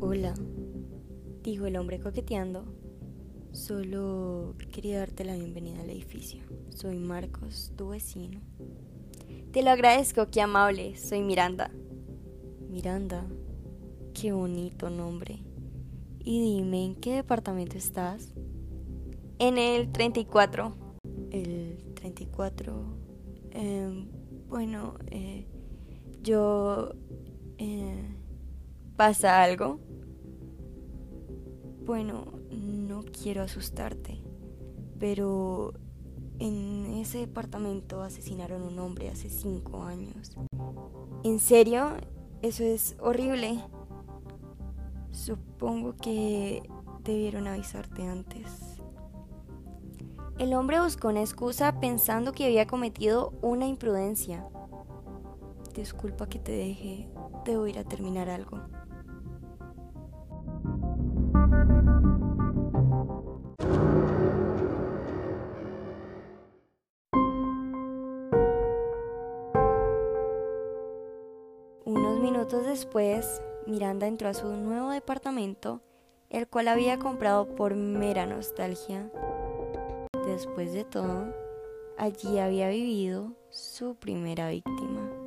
Hola, dijo el hombre coqueteando. Solo quería darte la bienvenida al edificio. Soy Marcos, tu vecino. Te lo agradezco, qué amable. Soy Miranda. Miranda, qué bonito nombre. Y dime, ¿en qué departamento estás? En el 34. El 34. Em, bueno, eh, yo... Eh, ¿Pasa algo? Bueno, no quiero asustarte, pero en ese departamento asesinaron a un hombre hace cinco años. ¿En serio? Eso es horrible. Supongo que debieron avisarte antes. El hombre buscó una excusa pensando que había cometido una imprudencia. Disculpa que te deje, debo ir a terminar algo. Minutos después, Miranda entró a su nuevo departamento, el cual había comprado por mera nostalgia. Después de todo, allí había vivido su primera víctima.